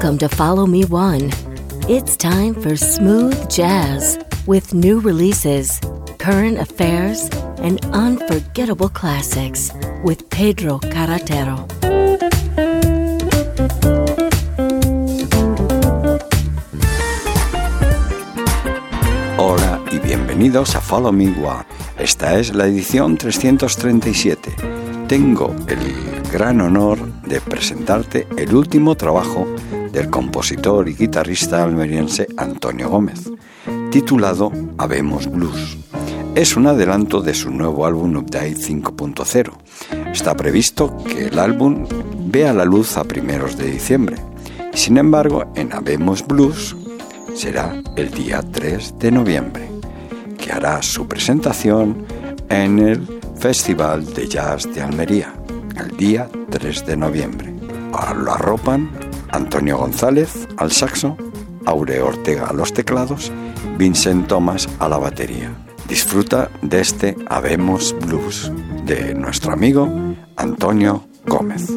Welcome to Follow Me One. It's time for smooth jazz with new releases, current affairs, and unforgettable classics with Pedro Carretero. Hola y bienvenidos a Follow Me One. Esta es la edición 337. Tengo el gran honor de presentarte el último trabajo compositor y guitarrista almeriense Antonio Gómez, titulado Habemos Blues. Es un adelanto de su nuevo álbum Update 5.0. Está previsto que el álbum vea la luz a primeros de diciembre. Sin embargo, en Habemos Blues será el día 3 de noviembre, que hará su presentación en el Festival de Jazz de Almería, el día 3 de noviembre. Lo arropan Antonio González al saxo, Aure Ortega a los teclados, Vincent Thomas a la batería. Disfruta de este Habemos Blues de nuestro amigo Antonio Gómez.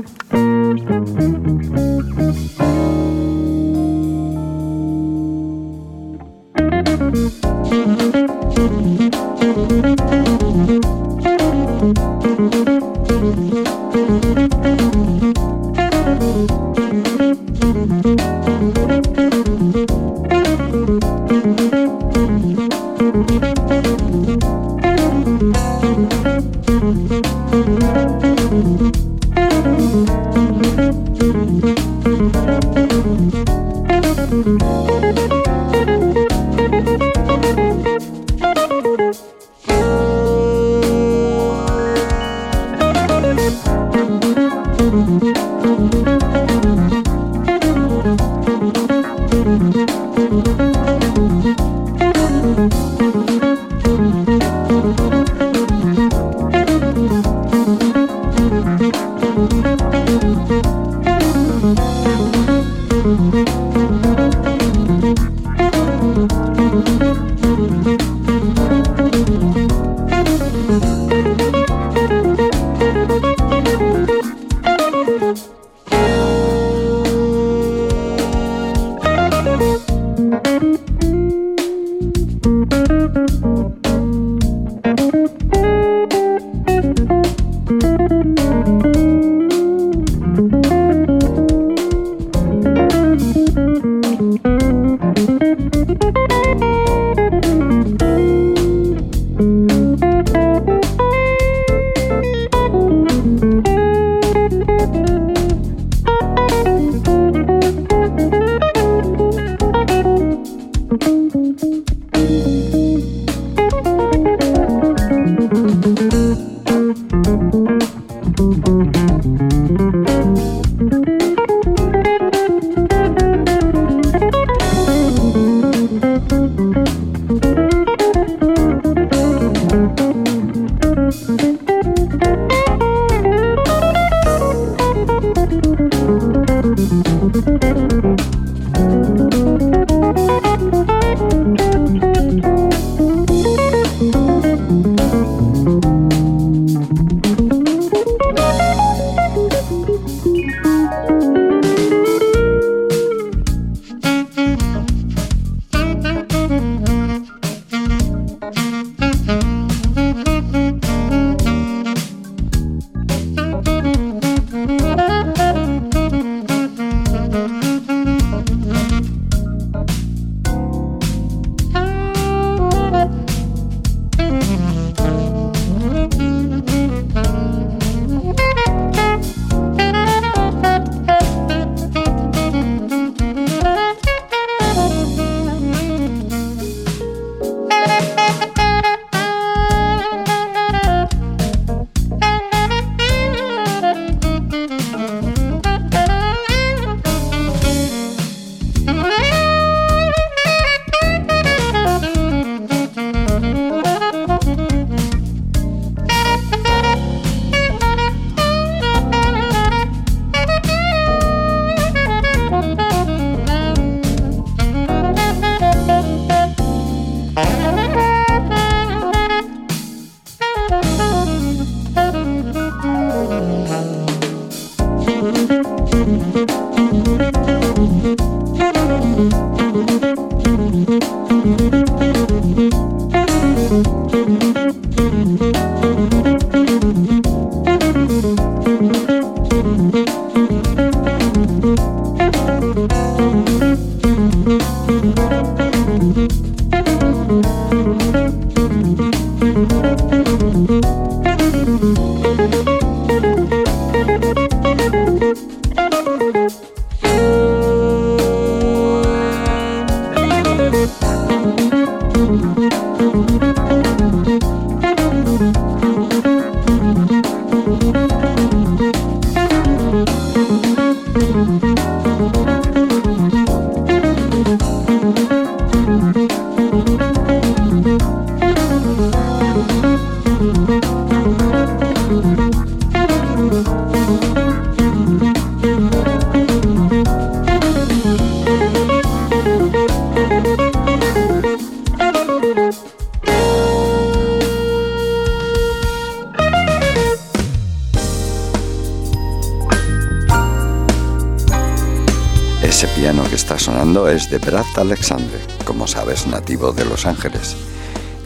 Alexander, como sabes, nativo de Los Ángeles.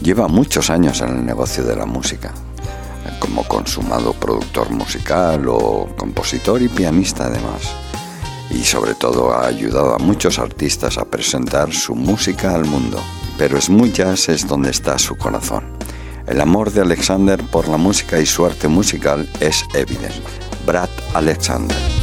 Lleva muchos años en el negocio de la música, como consumado productor musical o compositor y pianista además. Y sobre todo ha ayudado a muchos artistas a presentar su música al mundo. Pero es muy jazz es donde está su corazón. El amor de Alexander por la música y su arte musical es evidente. Brad Alexander.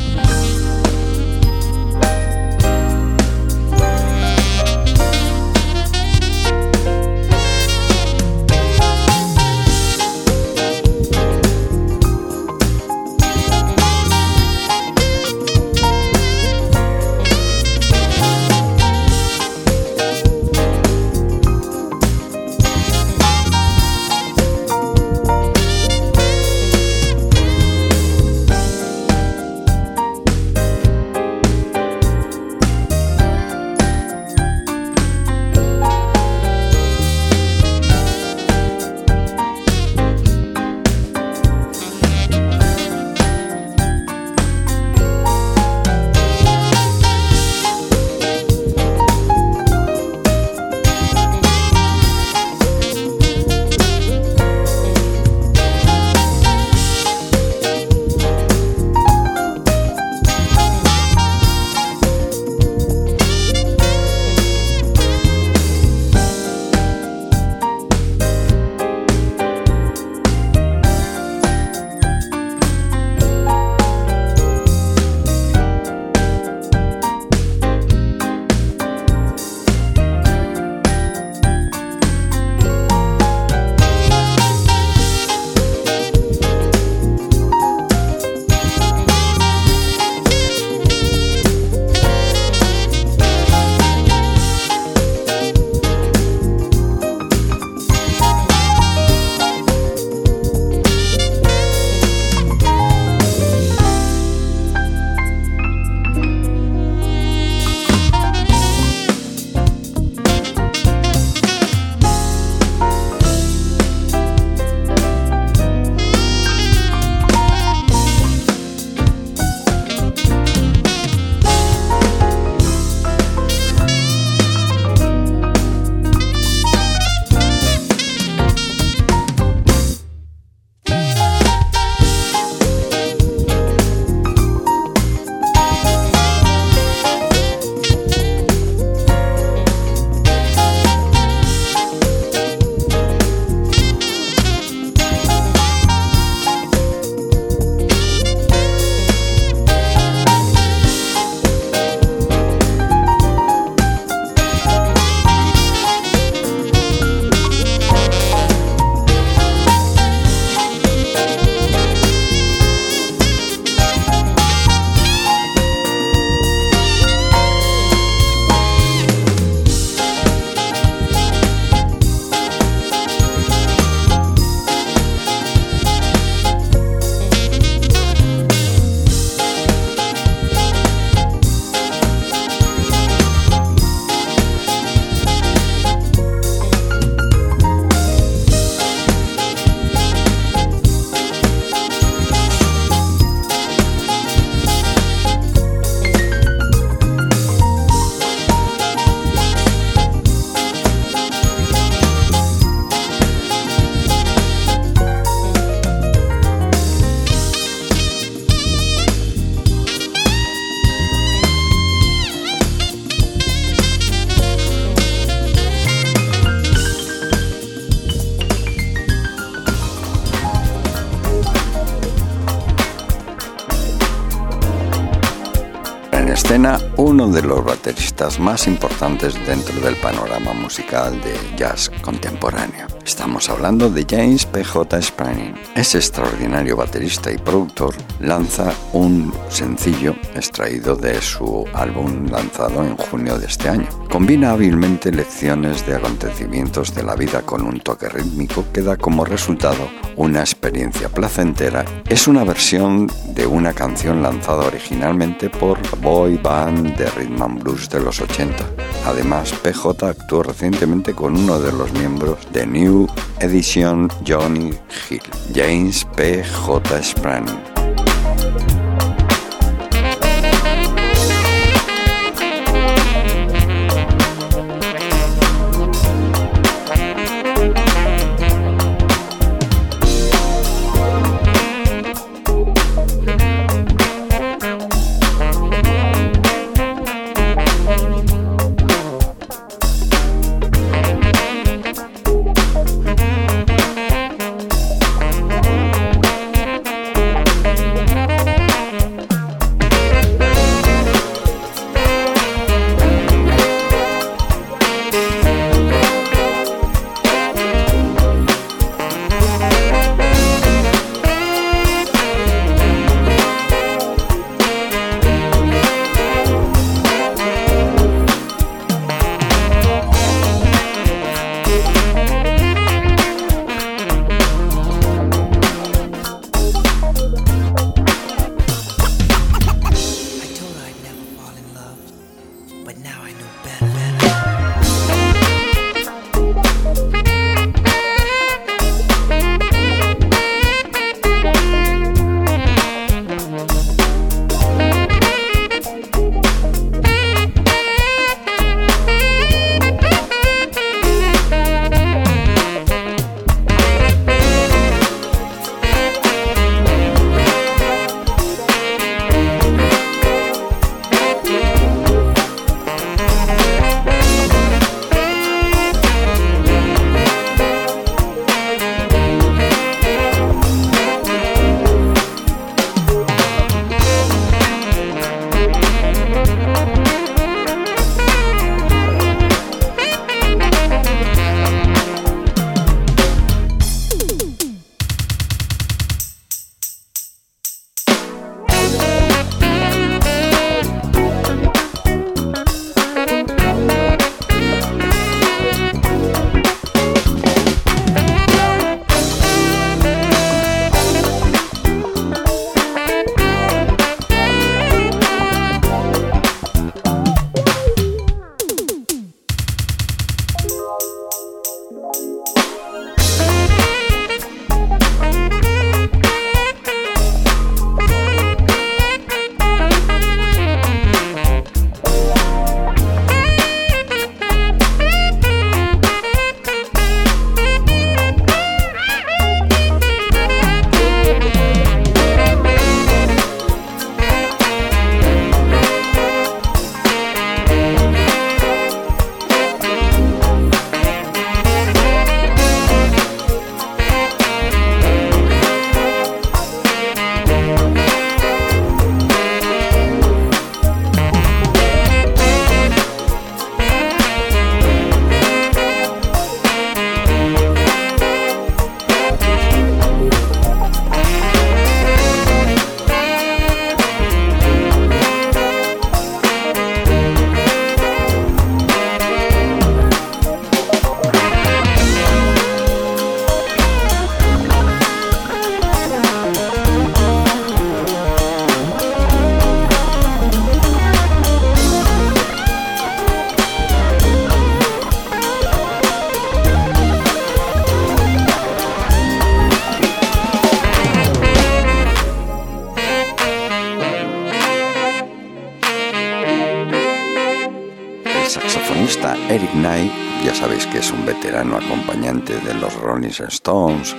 De los bateristas más importantes dentro del panorama musical de jazz contemporáneo. Estamos hablando de James P.J. Spanning. Ese extraordinario baterista y productor lanza un sencillo extraído de su álbum lanzado en junio de este año. Combina hábilmente lecciones de acontecimientos de la vida con un toque rítmico que da como resultado una experiencia placentera. Es una versión de una canción lanzada originalmente por Boy Band de Rhythm and Blues de los 80. Además, PJ actuó recientemente con uno de los miembros de New Edition Johnny Hill, James P. J. Sprang.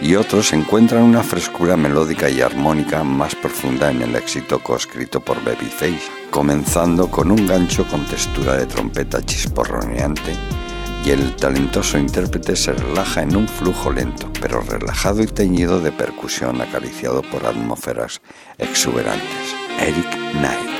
Y otros encuentran una frescura melódica y armónica más profunda en el éxito coescrito por Babyface, comenzando con un gancho con textura de trompeta chisporroneante y el talentoso intérprete se relaja en un flujo lento, pero relajado y teñido de percusión acariciado por atmósferas exuberantes. Eric Knight.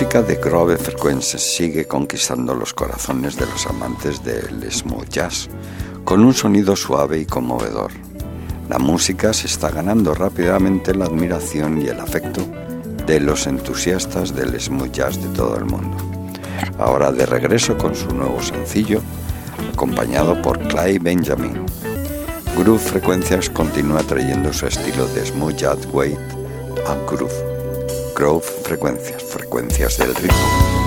Música de Grove Frequencies sigue conquistando los corazones de los amantes del smooth jazz con un sonido suave y conmovedor. La música se está ganando rápidamente la admiración y el afecto de los entusiastas del smooth jazz de todo el mundo. Ahora de regreso con su nuevo sencillo, acompañado por Clay Benjamin. Groove Frecuencias continúa trayendo su estilo de smooth jazz weight a groove. Groove Frecuencias, frecuencias del ritmo.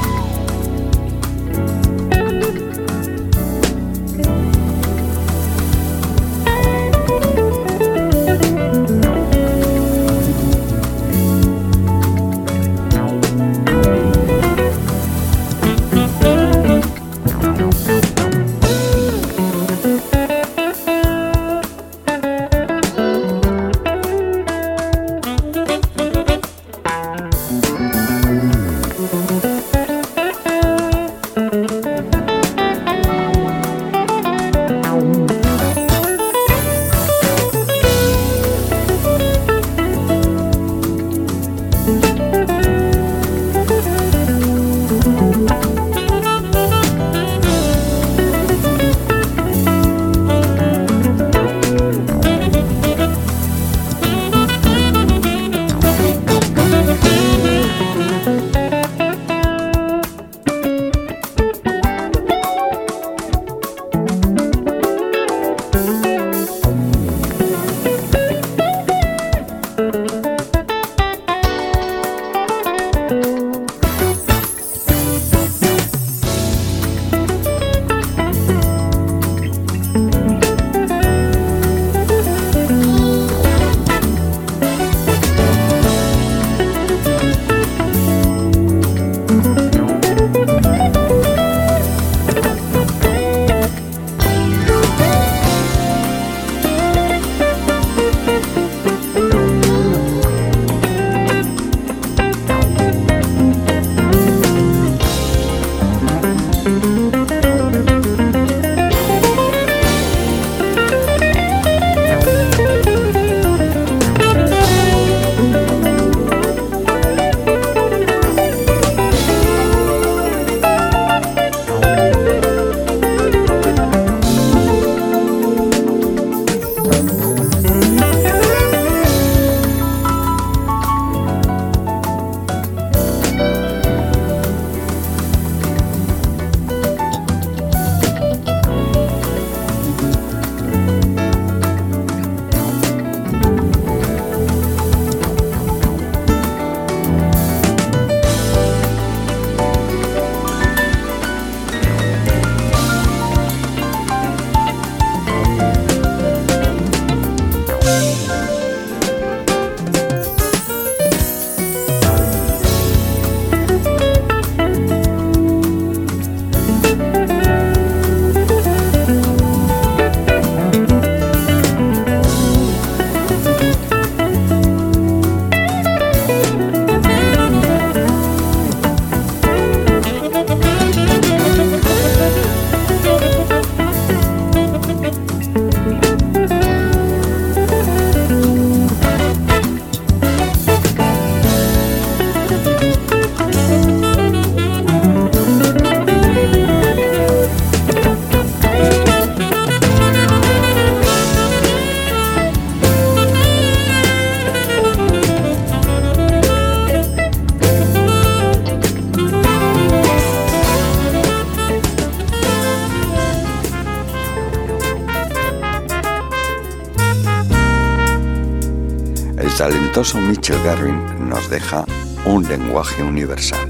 Talentoso Mitchell Garvin nos deja un lenguaje universal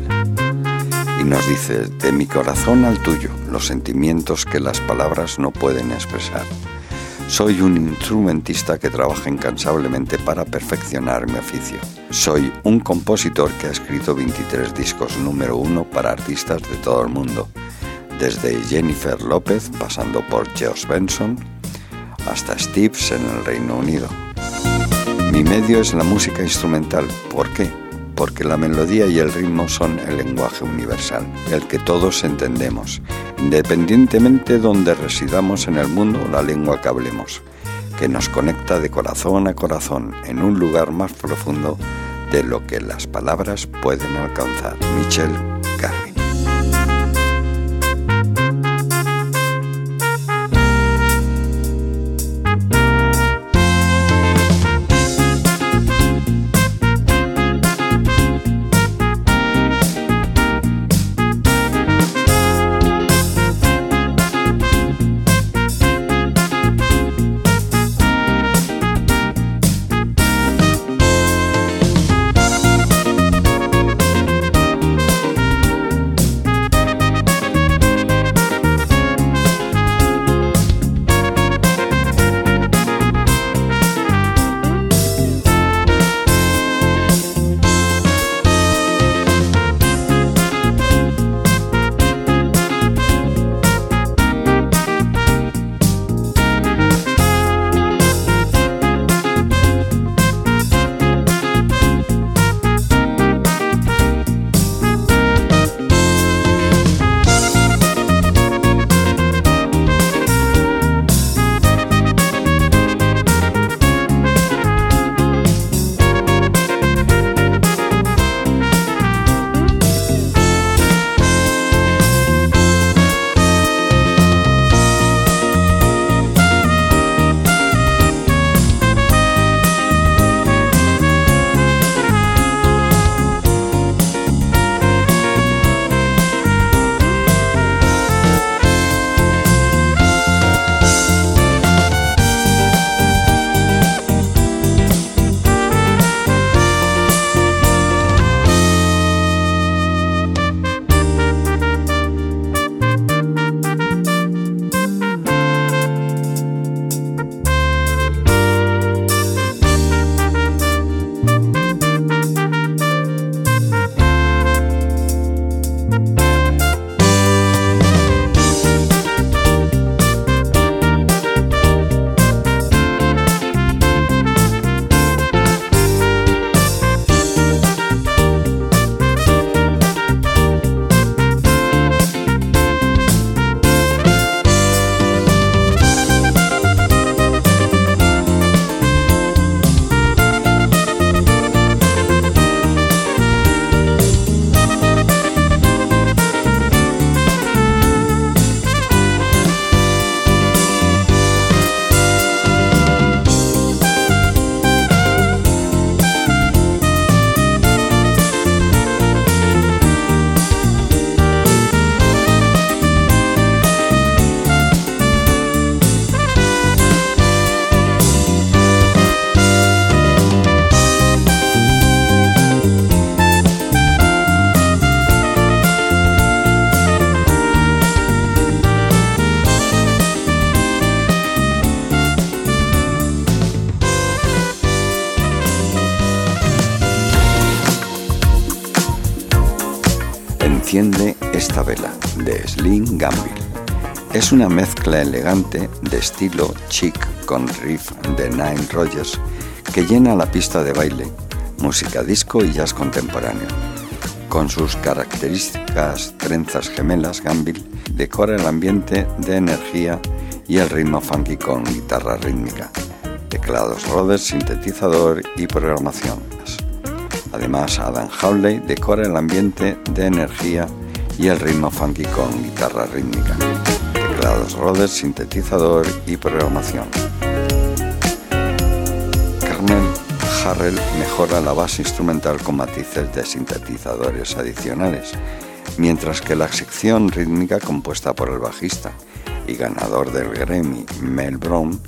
y nos dice, de mi corazón al tuyo, los sentimientos que las palabras no pueden expresar. Soy un instrumentista que trabaja incansablemente para perfeccionar mi oficio. Soy un compositor que ha escrito 23 discos número uno para artistas de todo el mundo, desde Jennifer López, pasando por George Benson, hasta Steves en el Reino Unido. Mi medio es la música instrumental. ¿Por qué? Porque la melodía y el ritmo son el lenguaje universal, el que todos entendemos, independientemente de donde residamos en el mundo o la lengua que hablemos, que nos conecta de corazón a corazón en un lugar más profundo de lo que las palabras pueden alcanzar. Michel Gamble. Es una mezcla elegante de estilo chic con riff de Nine Rogers que llena la pista de baile, música disco y jazz contemporáneo. Con sus características trenzas gemelas, Gamble decora el ambiente de energía y el ritmo funky con guitarra rítmica, teclados Rhodes, sintetizador y programación. Además, Adam Hawley decora el ambiente de energía y el ritmo funky con guitarra rítmica, teclados Rhodes, sintetizador y programación. Carmel Harrell mejora la base instrumental con matices de sintetizadores adicionales, mientras que la sección rítmica compuesta por el bajista y ganador del Grammy Mel Brown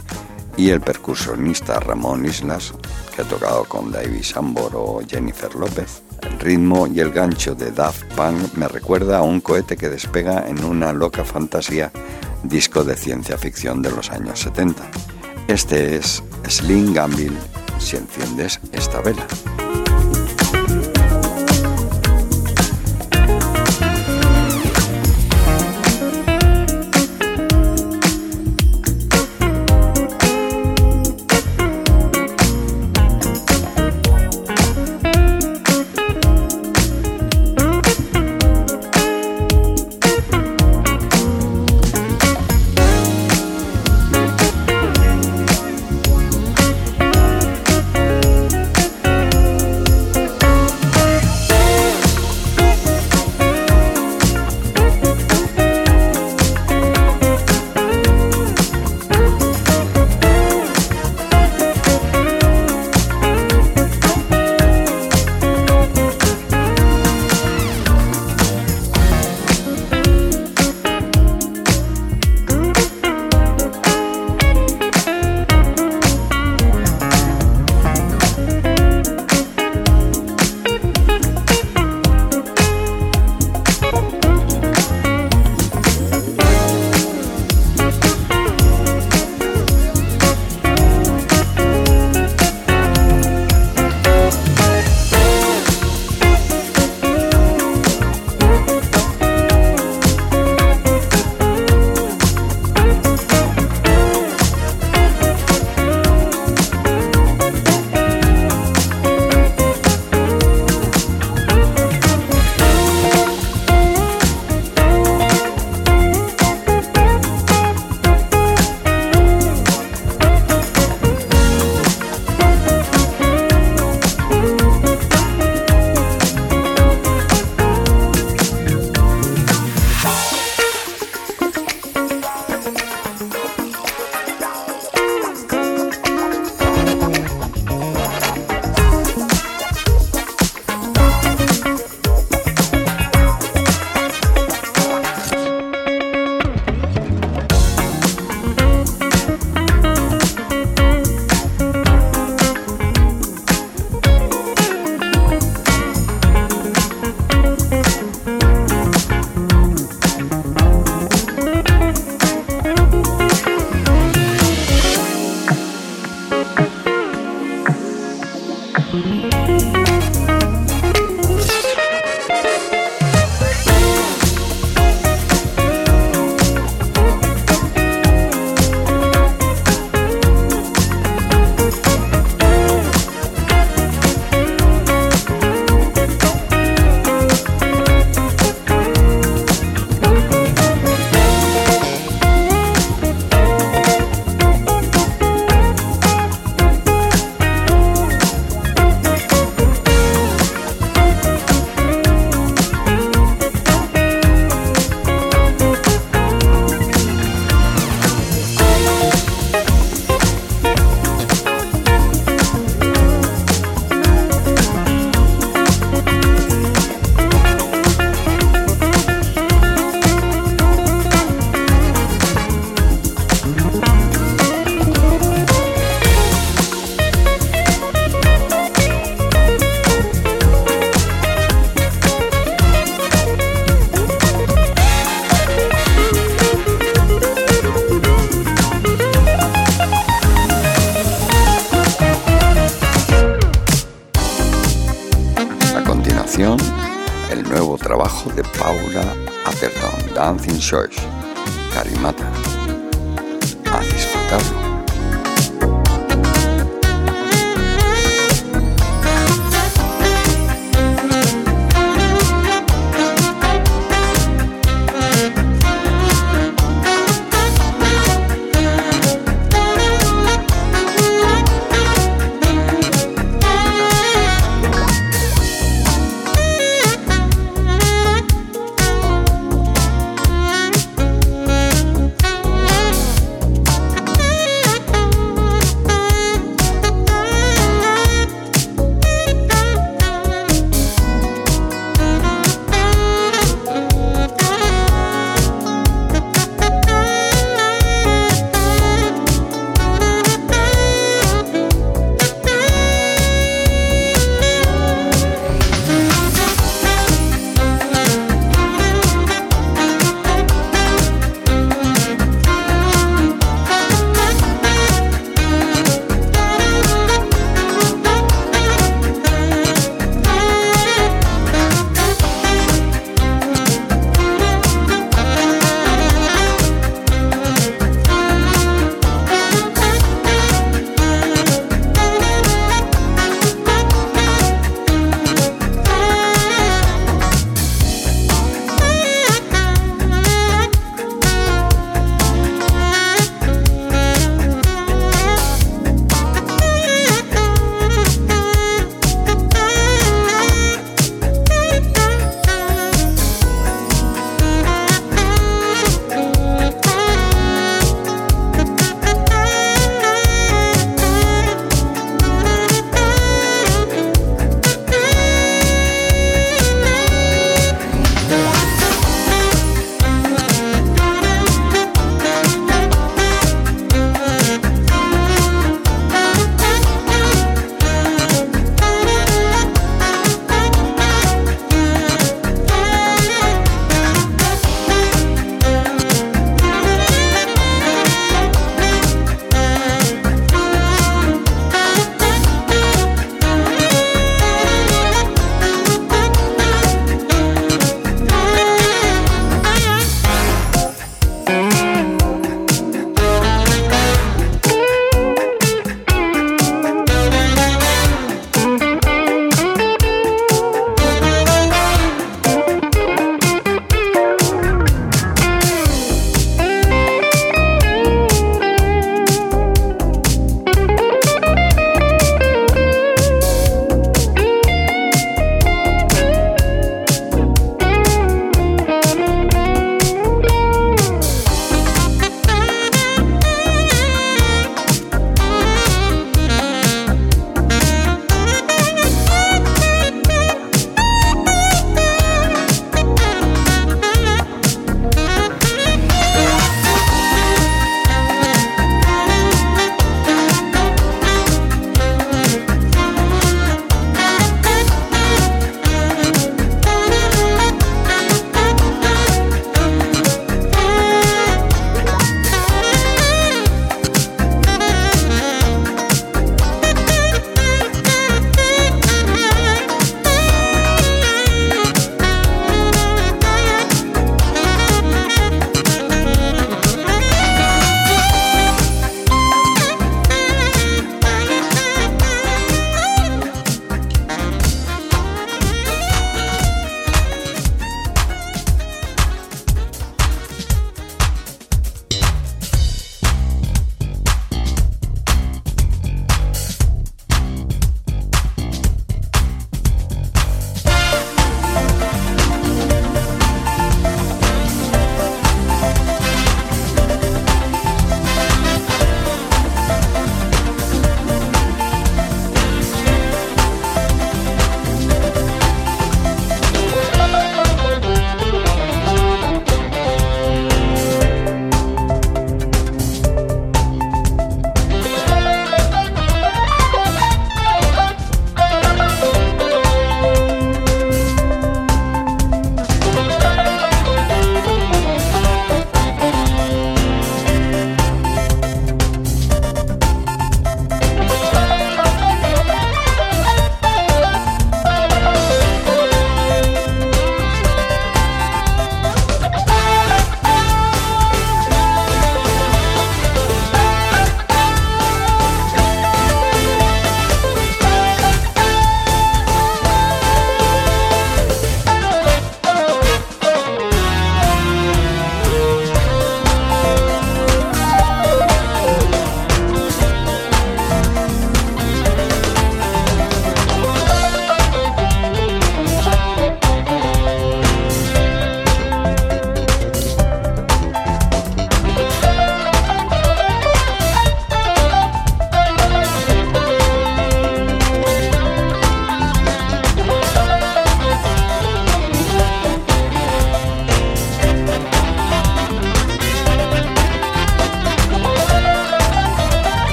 y el percusionista Ramón Islas, que ha tocado con David Sambor o Jennifer López, el ritmo y el gancho de Daft Punk me recuerda a un cohete que despega en una loca fantasía disco de ciencia ficción de los años 70. Este es Slim Gamble si enciendes esta vela.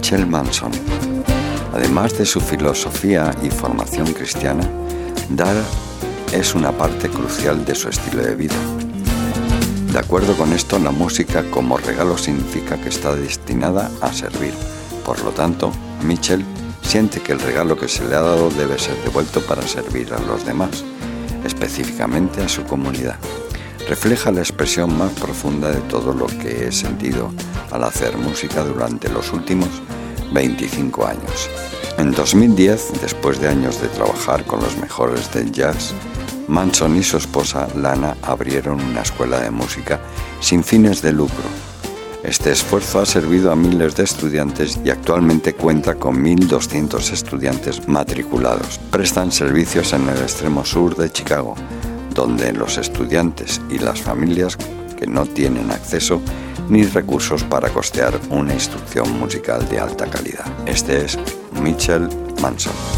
Mitchell Manson. Además de su filosofía y formación cristiana, dar es una parte crucial de su estilo de vida. De acuerdo con esto, la música como regalo significa que está destinada a servir. Por lo tanto, Mitchell siente que el regalo que se le ha dado debe ser devuelto para servir a los demás, específicamente a su comunidad. Refleja la expresión más profunda de todo lo que he sentido al hacer música durante los últimos 25 años. En 2010, después de años de trabajar con los mejores del jazz, Manson y su esposa Lana abrieron una escuela de música sin fines de lucro. Este esfuerzo ha servido a miles de estudiantes y actualmente cuenta con 1.200 estudiantes matriculados. Prestan servicios en el extremo sur de Chicago, donde los estudiantes y las familias que no tienen acceso ni recursos para costear una instrucción musical de alta calidad. Este es Mitchell Manson.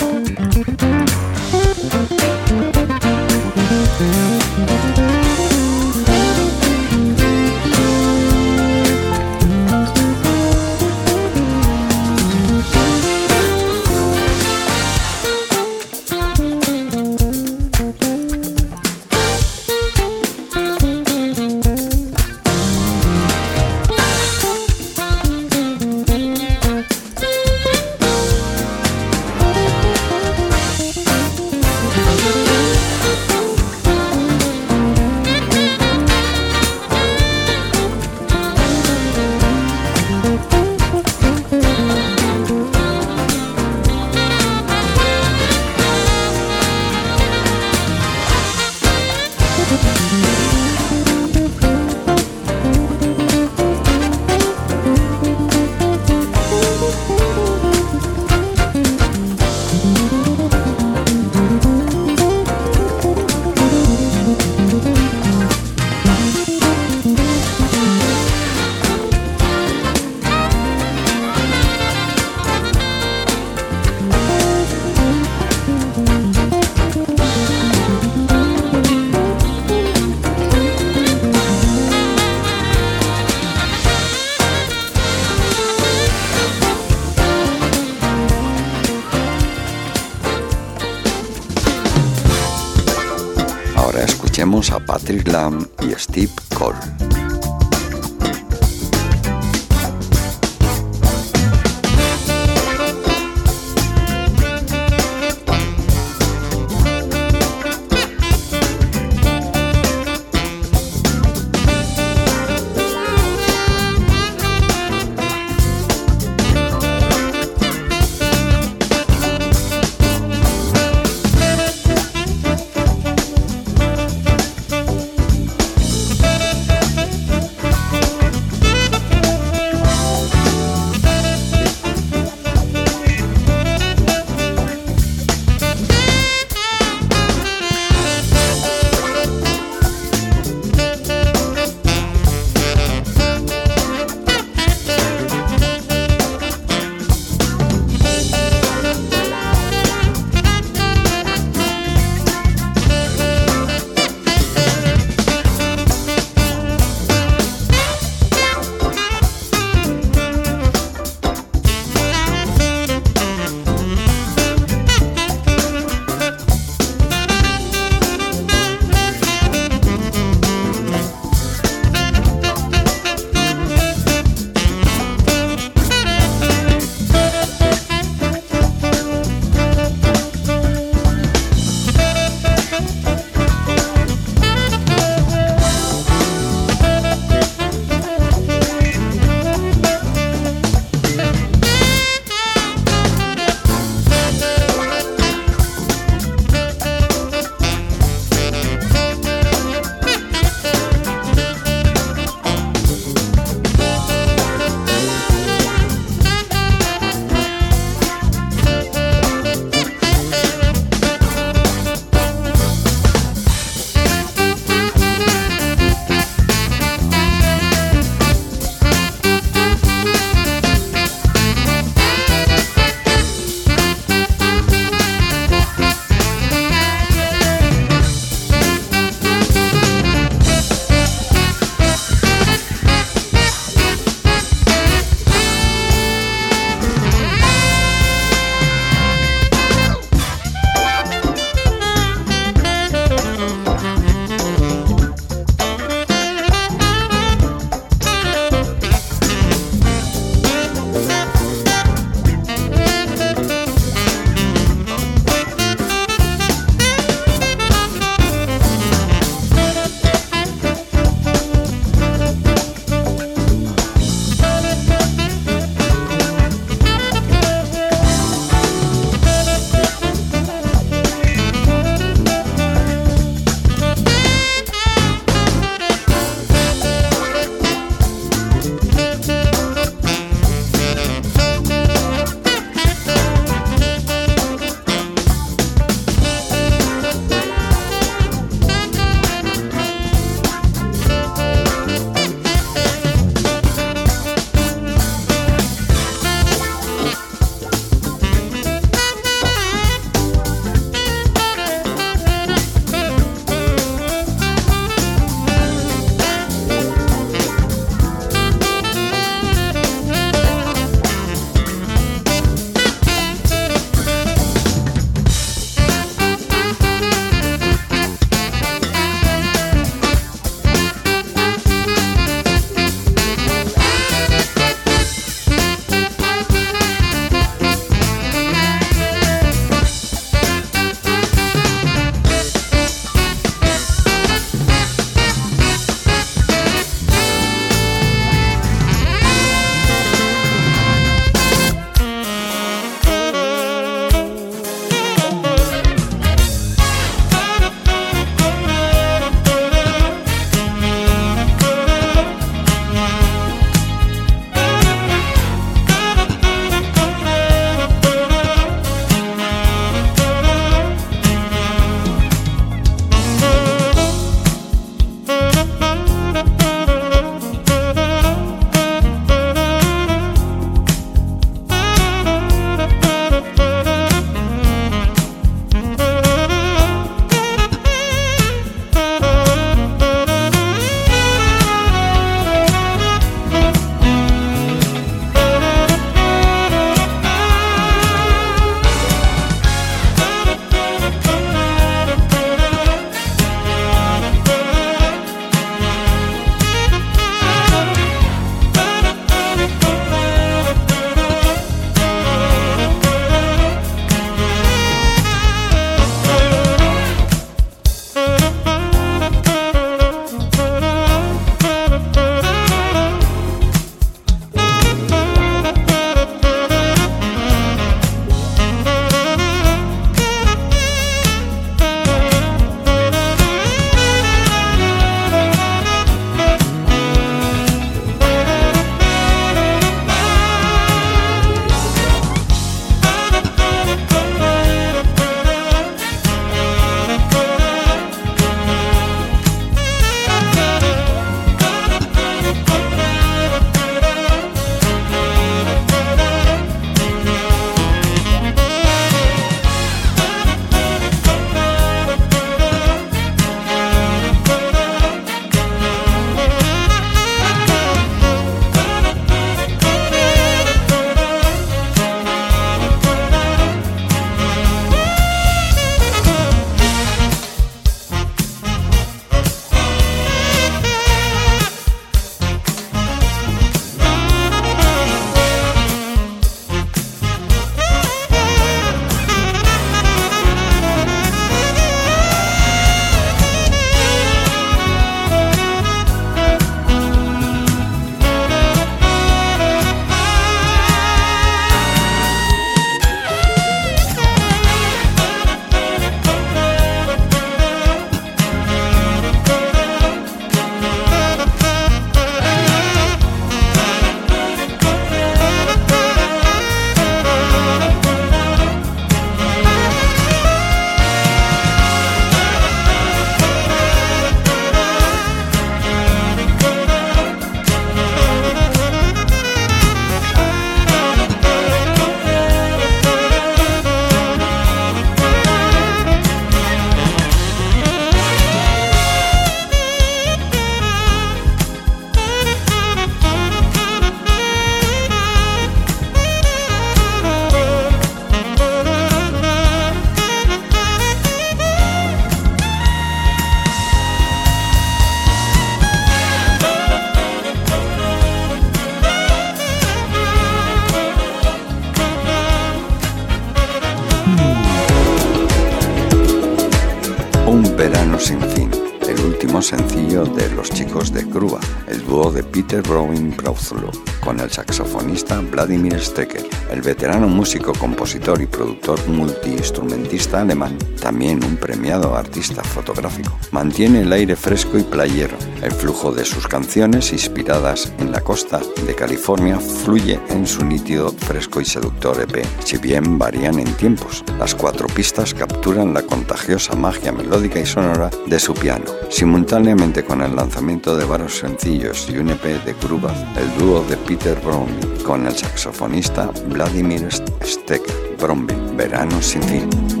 Peter Browning Brauzlo, con el saxofonista Vladimir Stecker, el veterano músico, compositor y productor multiinstrumentista alemán, también un premiado artista fotográfico. Mantiene el aire fresco y playero. El flujo de sus canciones, inspiradas en la costa de California, fluye en su nítido, fresco y seductor EP, si bien varían en tiempos. Las cuatro pistas capturan la contagiosa magia melódica y sonora de su piano. Simultáneamente con el lanzamiento de varios sencillos y un EP de Gruba, el dúo de Peter Bromby con el saxofonista Vladimir Stecker, Bromby, Verano sin fin.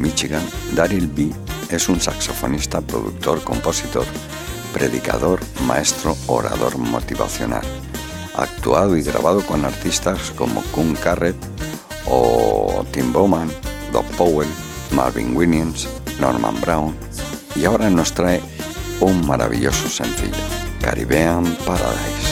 Michigan, Daryl B. es un saxofonista, productor, compositor, predicador, maestro, orador motivacional. Actuado y grabado con artistas como Kun Carrett o Tim Bowman, Doc Powell, Marvin Williams, Norman Brown y ahora nos trae un maravilloso sencillo, Caribbean Paradise.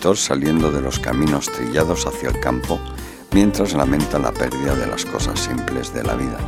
Saliendo de los caminos trillados hacia el campo mientras lamenta la pérdida de las cosas simples de la vida.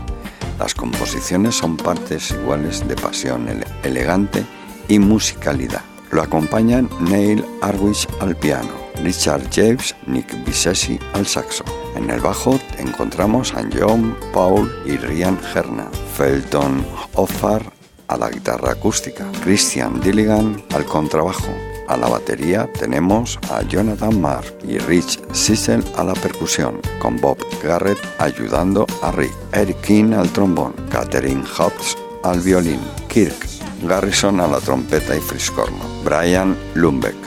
Las composiciones son partes iguales de pasión elegante y musicalidad. Lo acompañan Neil Arwish al piano, Richard James, Nick Bisesi al saxo. En el bajo encontramos a John Paul y Ryan Herna, Felton Offar a la guitarra acústica, Christian Dilligan al contrabajo. A la batería tenemos a Jonathan Marr y Rich Sissel a la percusión, con Bob Garrett ayudando a Rick, Eric King al trombón, Catherine Hobbs al violín, Kirk Garrison a la trompeta y friscorno, Brian Lumbeck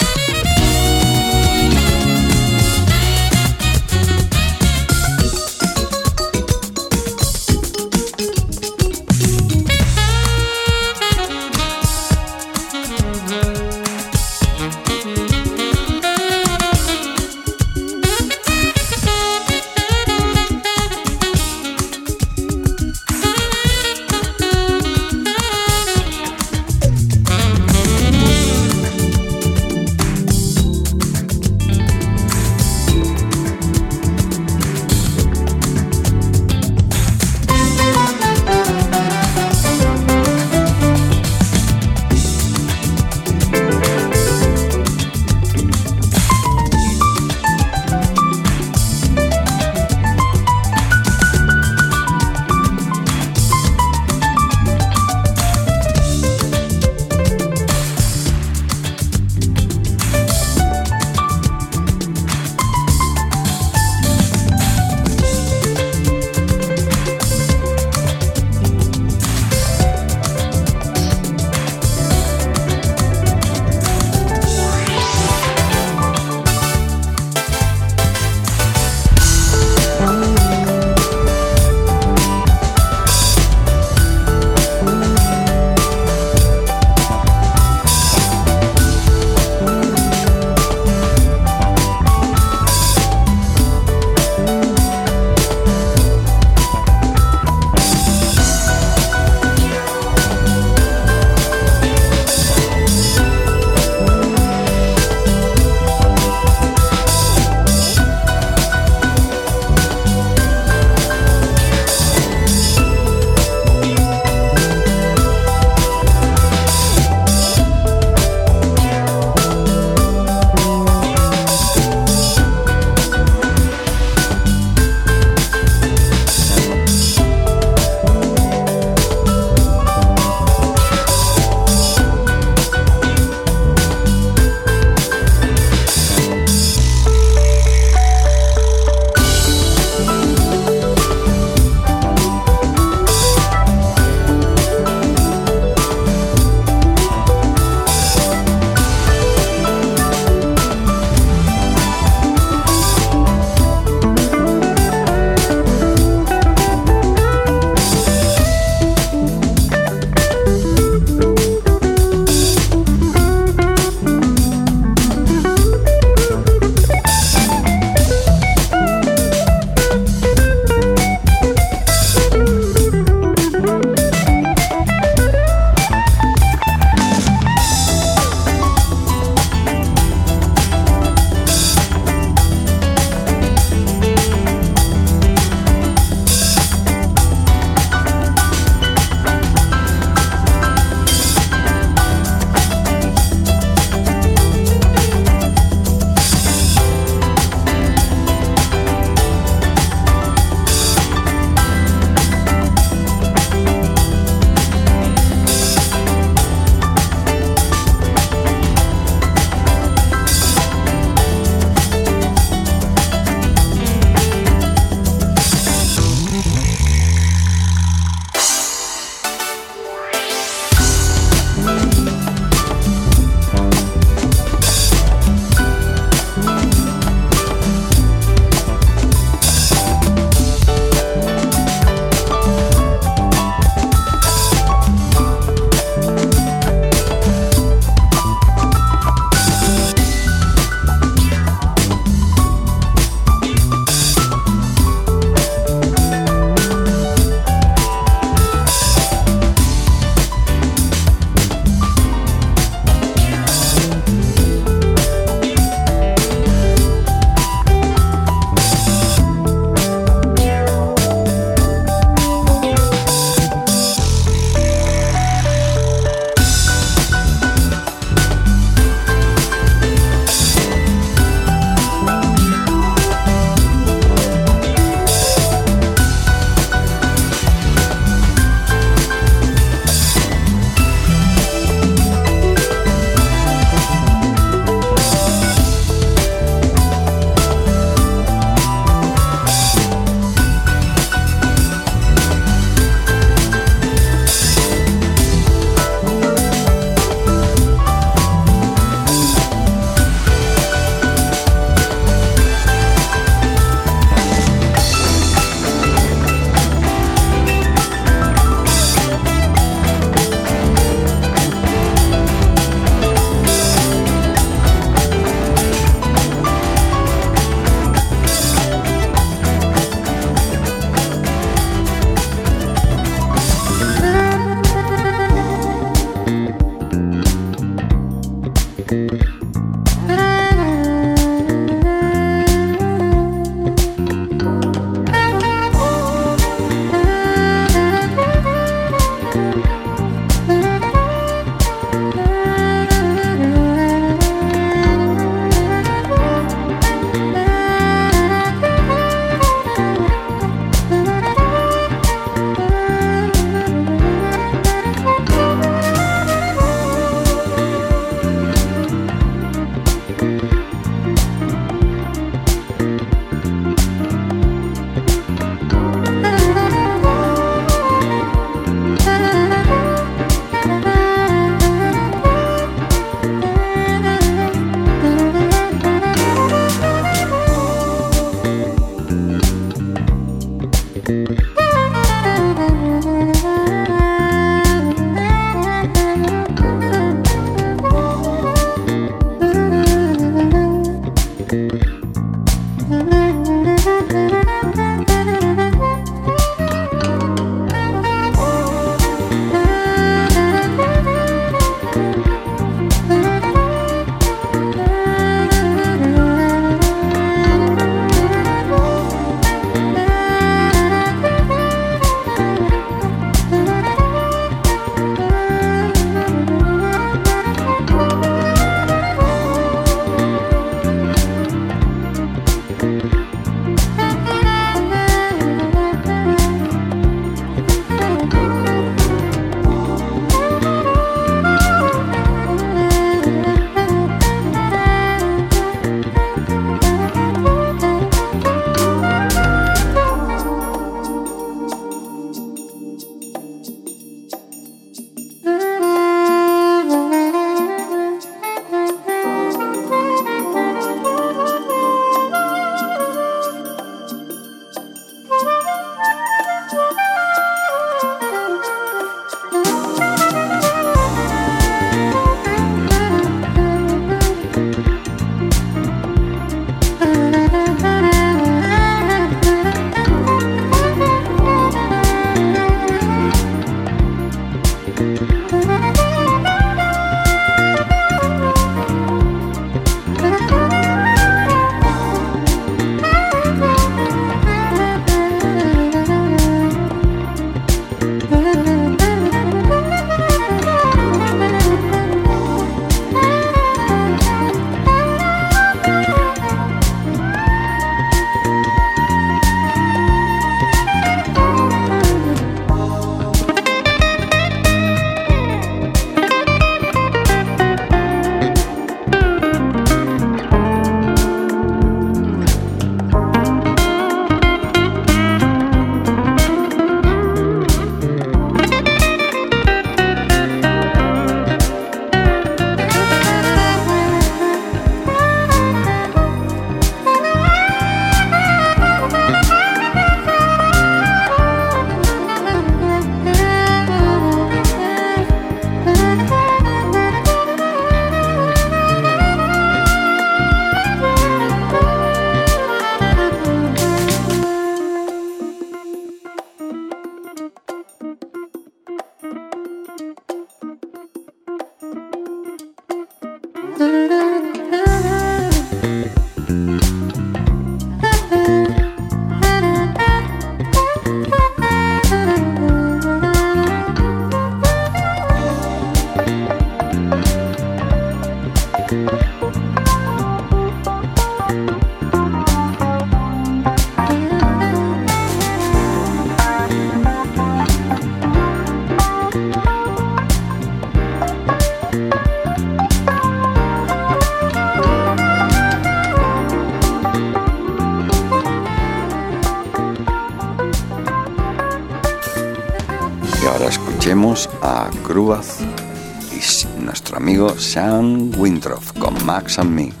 Sam Wintroff con Max and Me.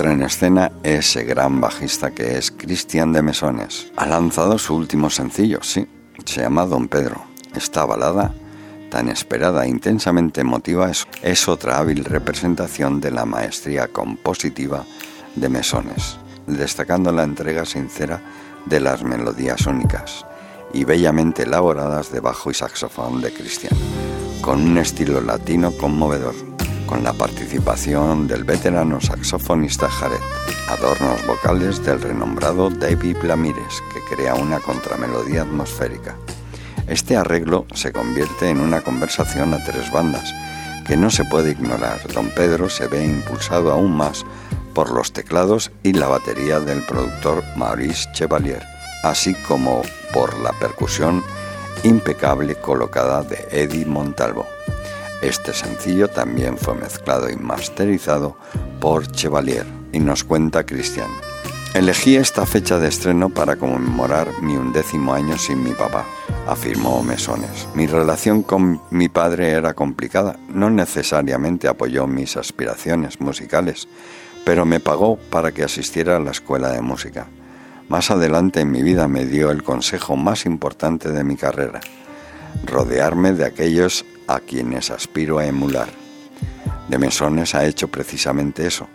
Entra en escena ese gran bajista que es Cristian de Mesones. Ha lanzado su último sencillo, sí, se llama Don Pedro. Esta balada, tan esperada e intensamente emotiva, es, otra hábil representación de la maestría compositiva de Mesones, destacando la entrega sincera de las melodías únicas y bellamente elaboradas de bajo y saxofón de Cristian, con un estilo latino conmovedor con la participación del veterano saxofonista Jared, adornos vocales del renombrado David Lamires, que crea una contramelodía atmosférica. Este arreglo se convierte en una conversación a tres bandas, que no se puede ignorar. Don Pedro se ve impulsado aún más por los teclados y la batería del productor Maurice Chevalier, así como por la percusión impecable colocada de Eddie Montalvo. Este sencillo también fue mezclado y masterizado por Chevalier y nos cuenta Cristian. Elegí esta fecha de estreno para conmemorar mi undécimo año sin mi papá, afirmó Mesones. Mi relación con mi padre era complicada, no necesariamente apoyó mis aspiraciones musicales, pero me pagó para que asistiera a la escuela de música. Más adelante en mi vida me dio el consejo más importante de mi carrera, rodearme de aquellos a quienes aspiro a emular. De Mesones ha hecho precisamente eso,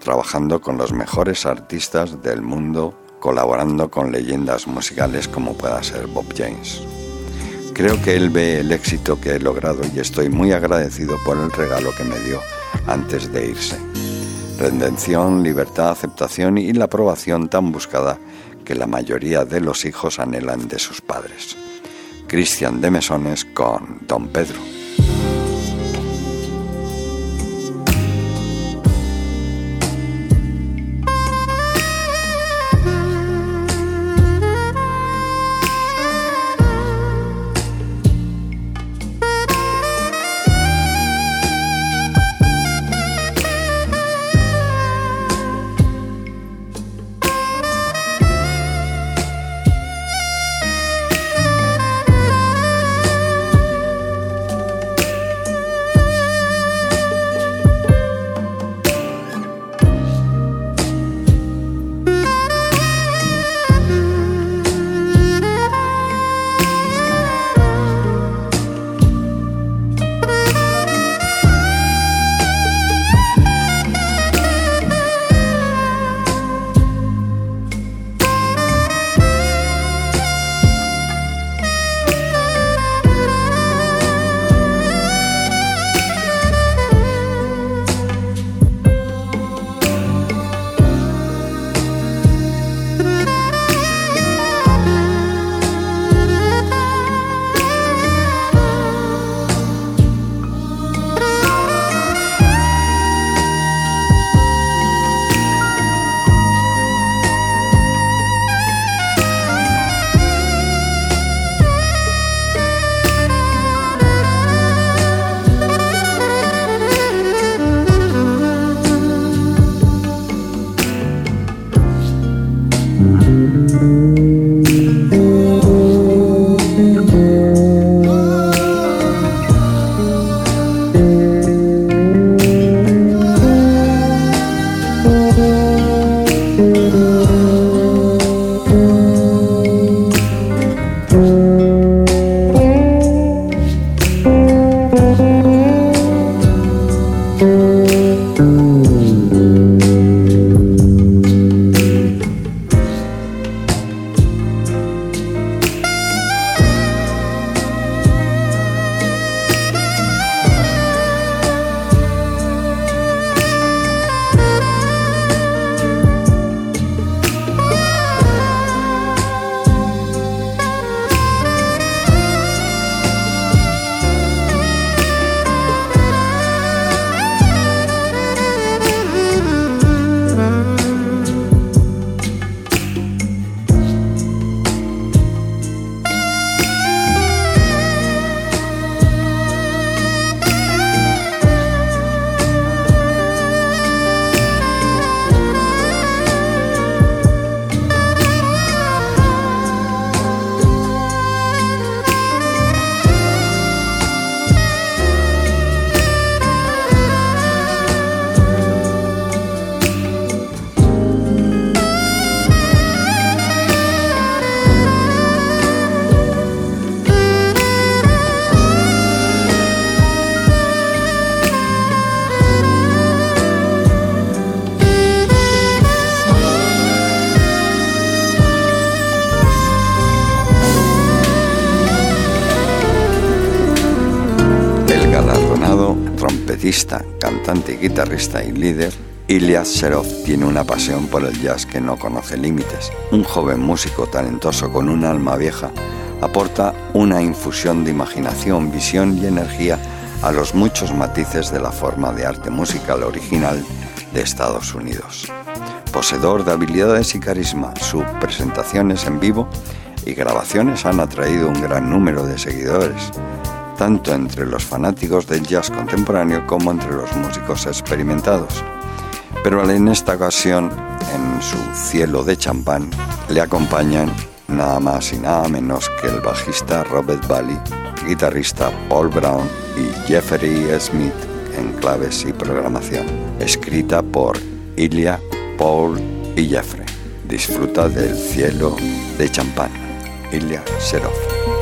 trabajando con los mejores artistas del mundo, colaborando con leyendas musicales como pueda ser Bob James. Creo que él ve el éxito que he logrado y estoy muy agradecido por el regalo que me dio antes de irse. Redención, libertad, aceptación y la aprobación tan buscada que la mayoría de los hijos anhelan de sus padres. Cristian de Mesones con Don Pedro. you guitarrista y líder, Ilya Serov tiene una pasión por el jazz que no conoce límites. Un joven músico talentoso con un alma vieja aporta una infusión de imaginación, visión y energía a los muchos matices de la forma de arte musical original de Estados Unidos. Poseedor de habilidades y carisma, sus presentaciones en vivo y grabaciones han atraído un gran número de seguidores, tanto entre los fanáticos del jazz contemporáneo como entre los músicos experimentados. Pero en esta ocasión, en su cielo de champán, le acompañan nada más y nada menos que el bajista Robert Bally, guitarrista Paul Brown y Jeffrey Smith en claves y programación, escrita por Ilya, Paul y Jeffrey. Disfruta del cielo de champán. Ilya Serov.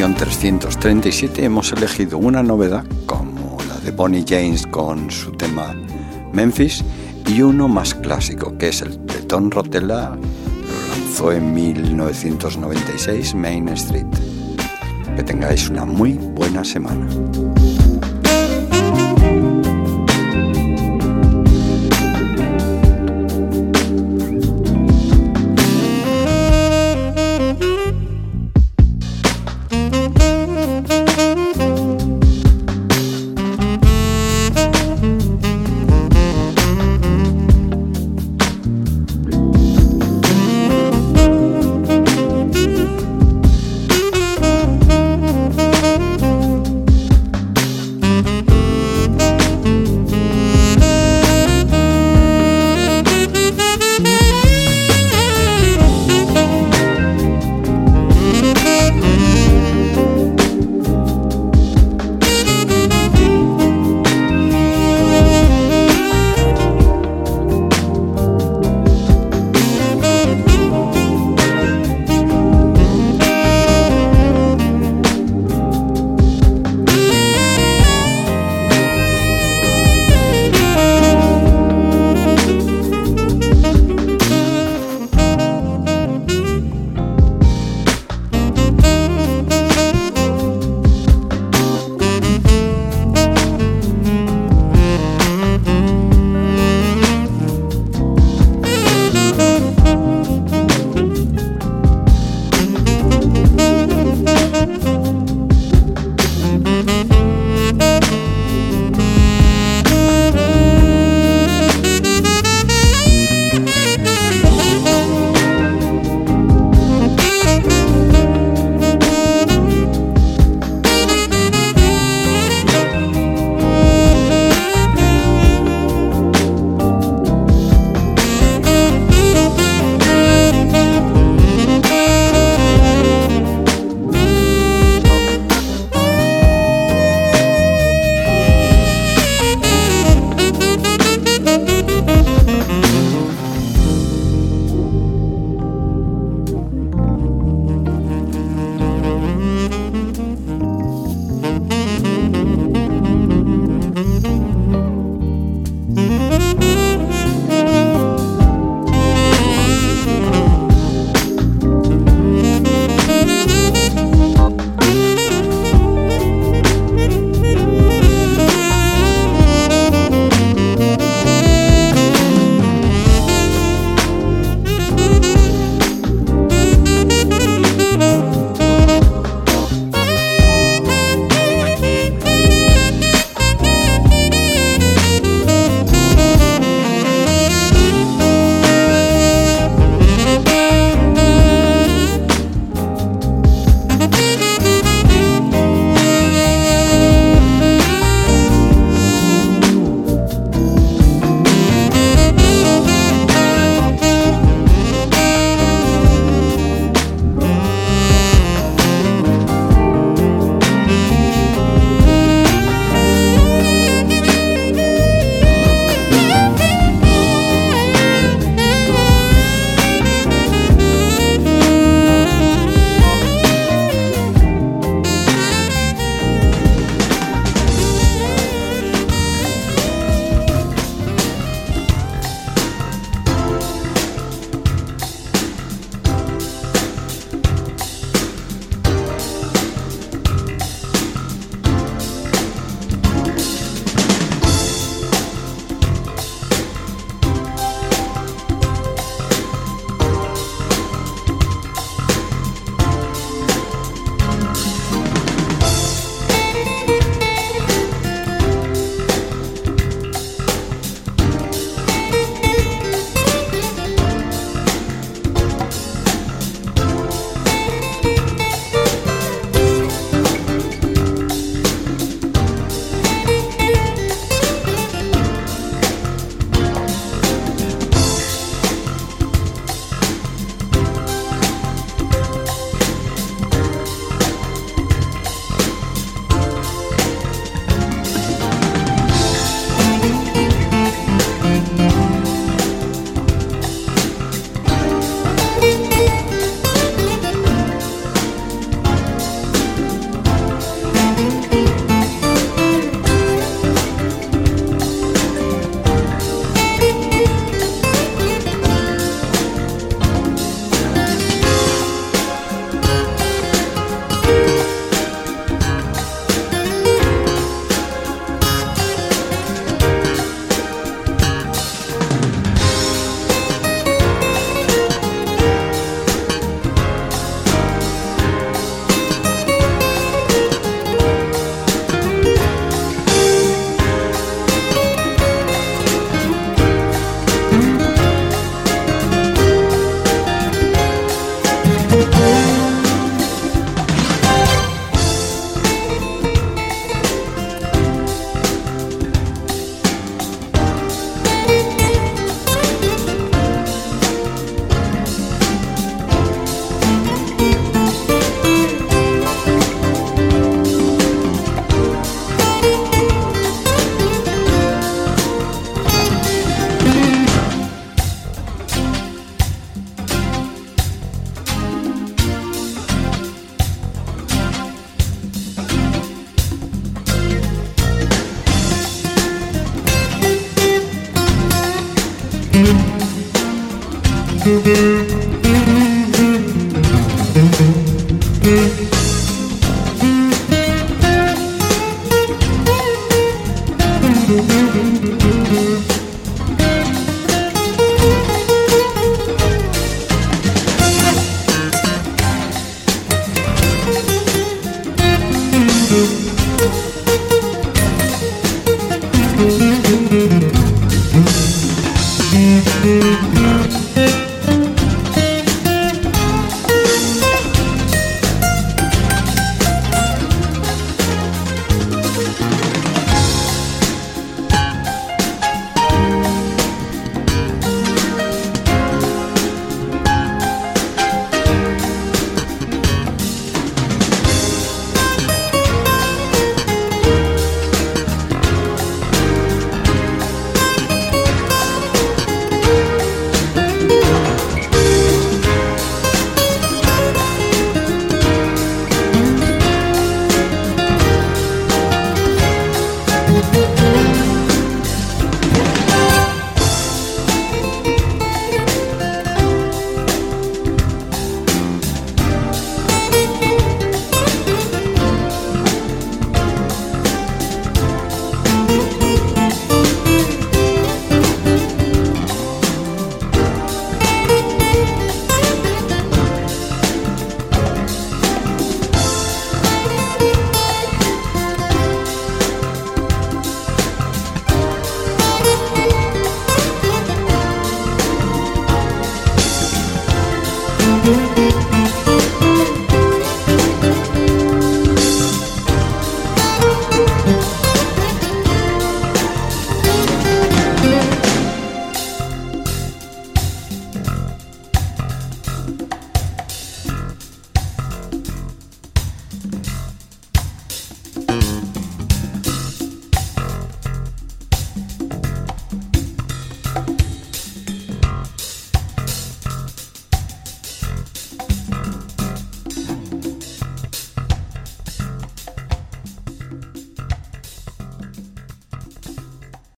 Edición 337 hemos elegido una novedad como la de Bonnie James con su tema Memphis y uno más clásico que es el de Tom Rotella, lo lanzó en 1996 Main Street. Que tengáis una muy buena semana.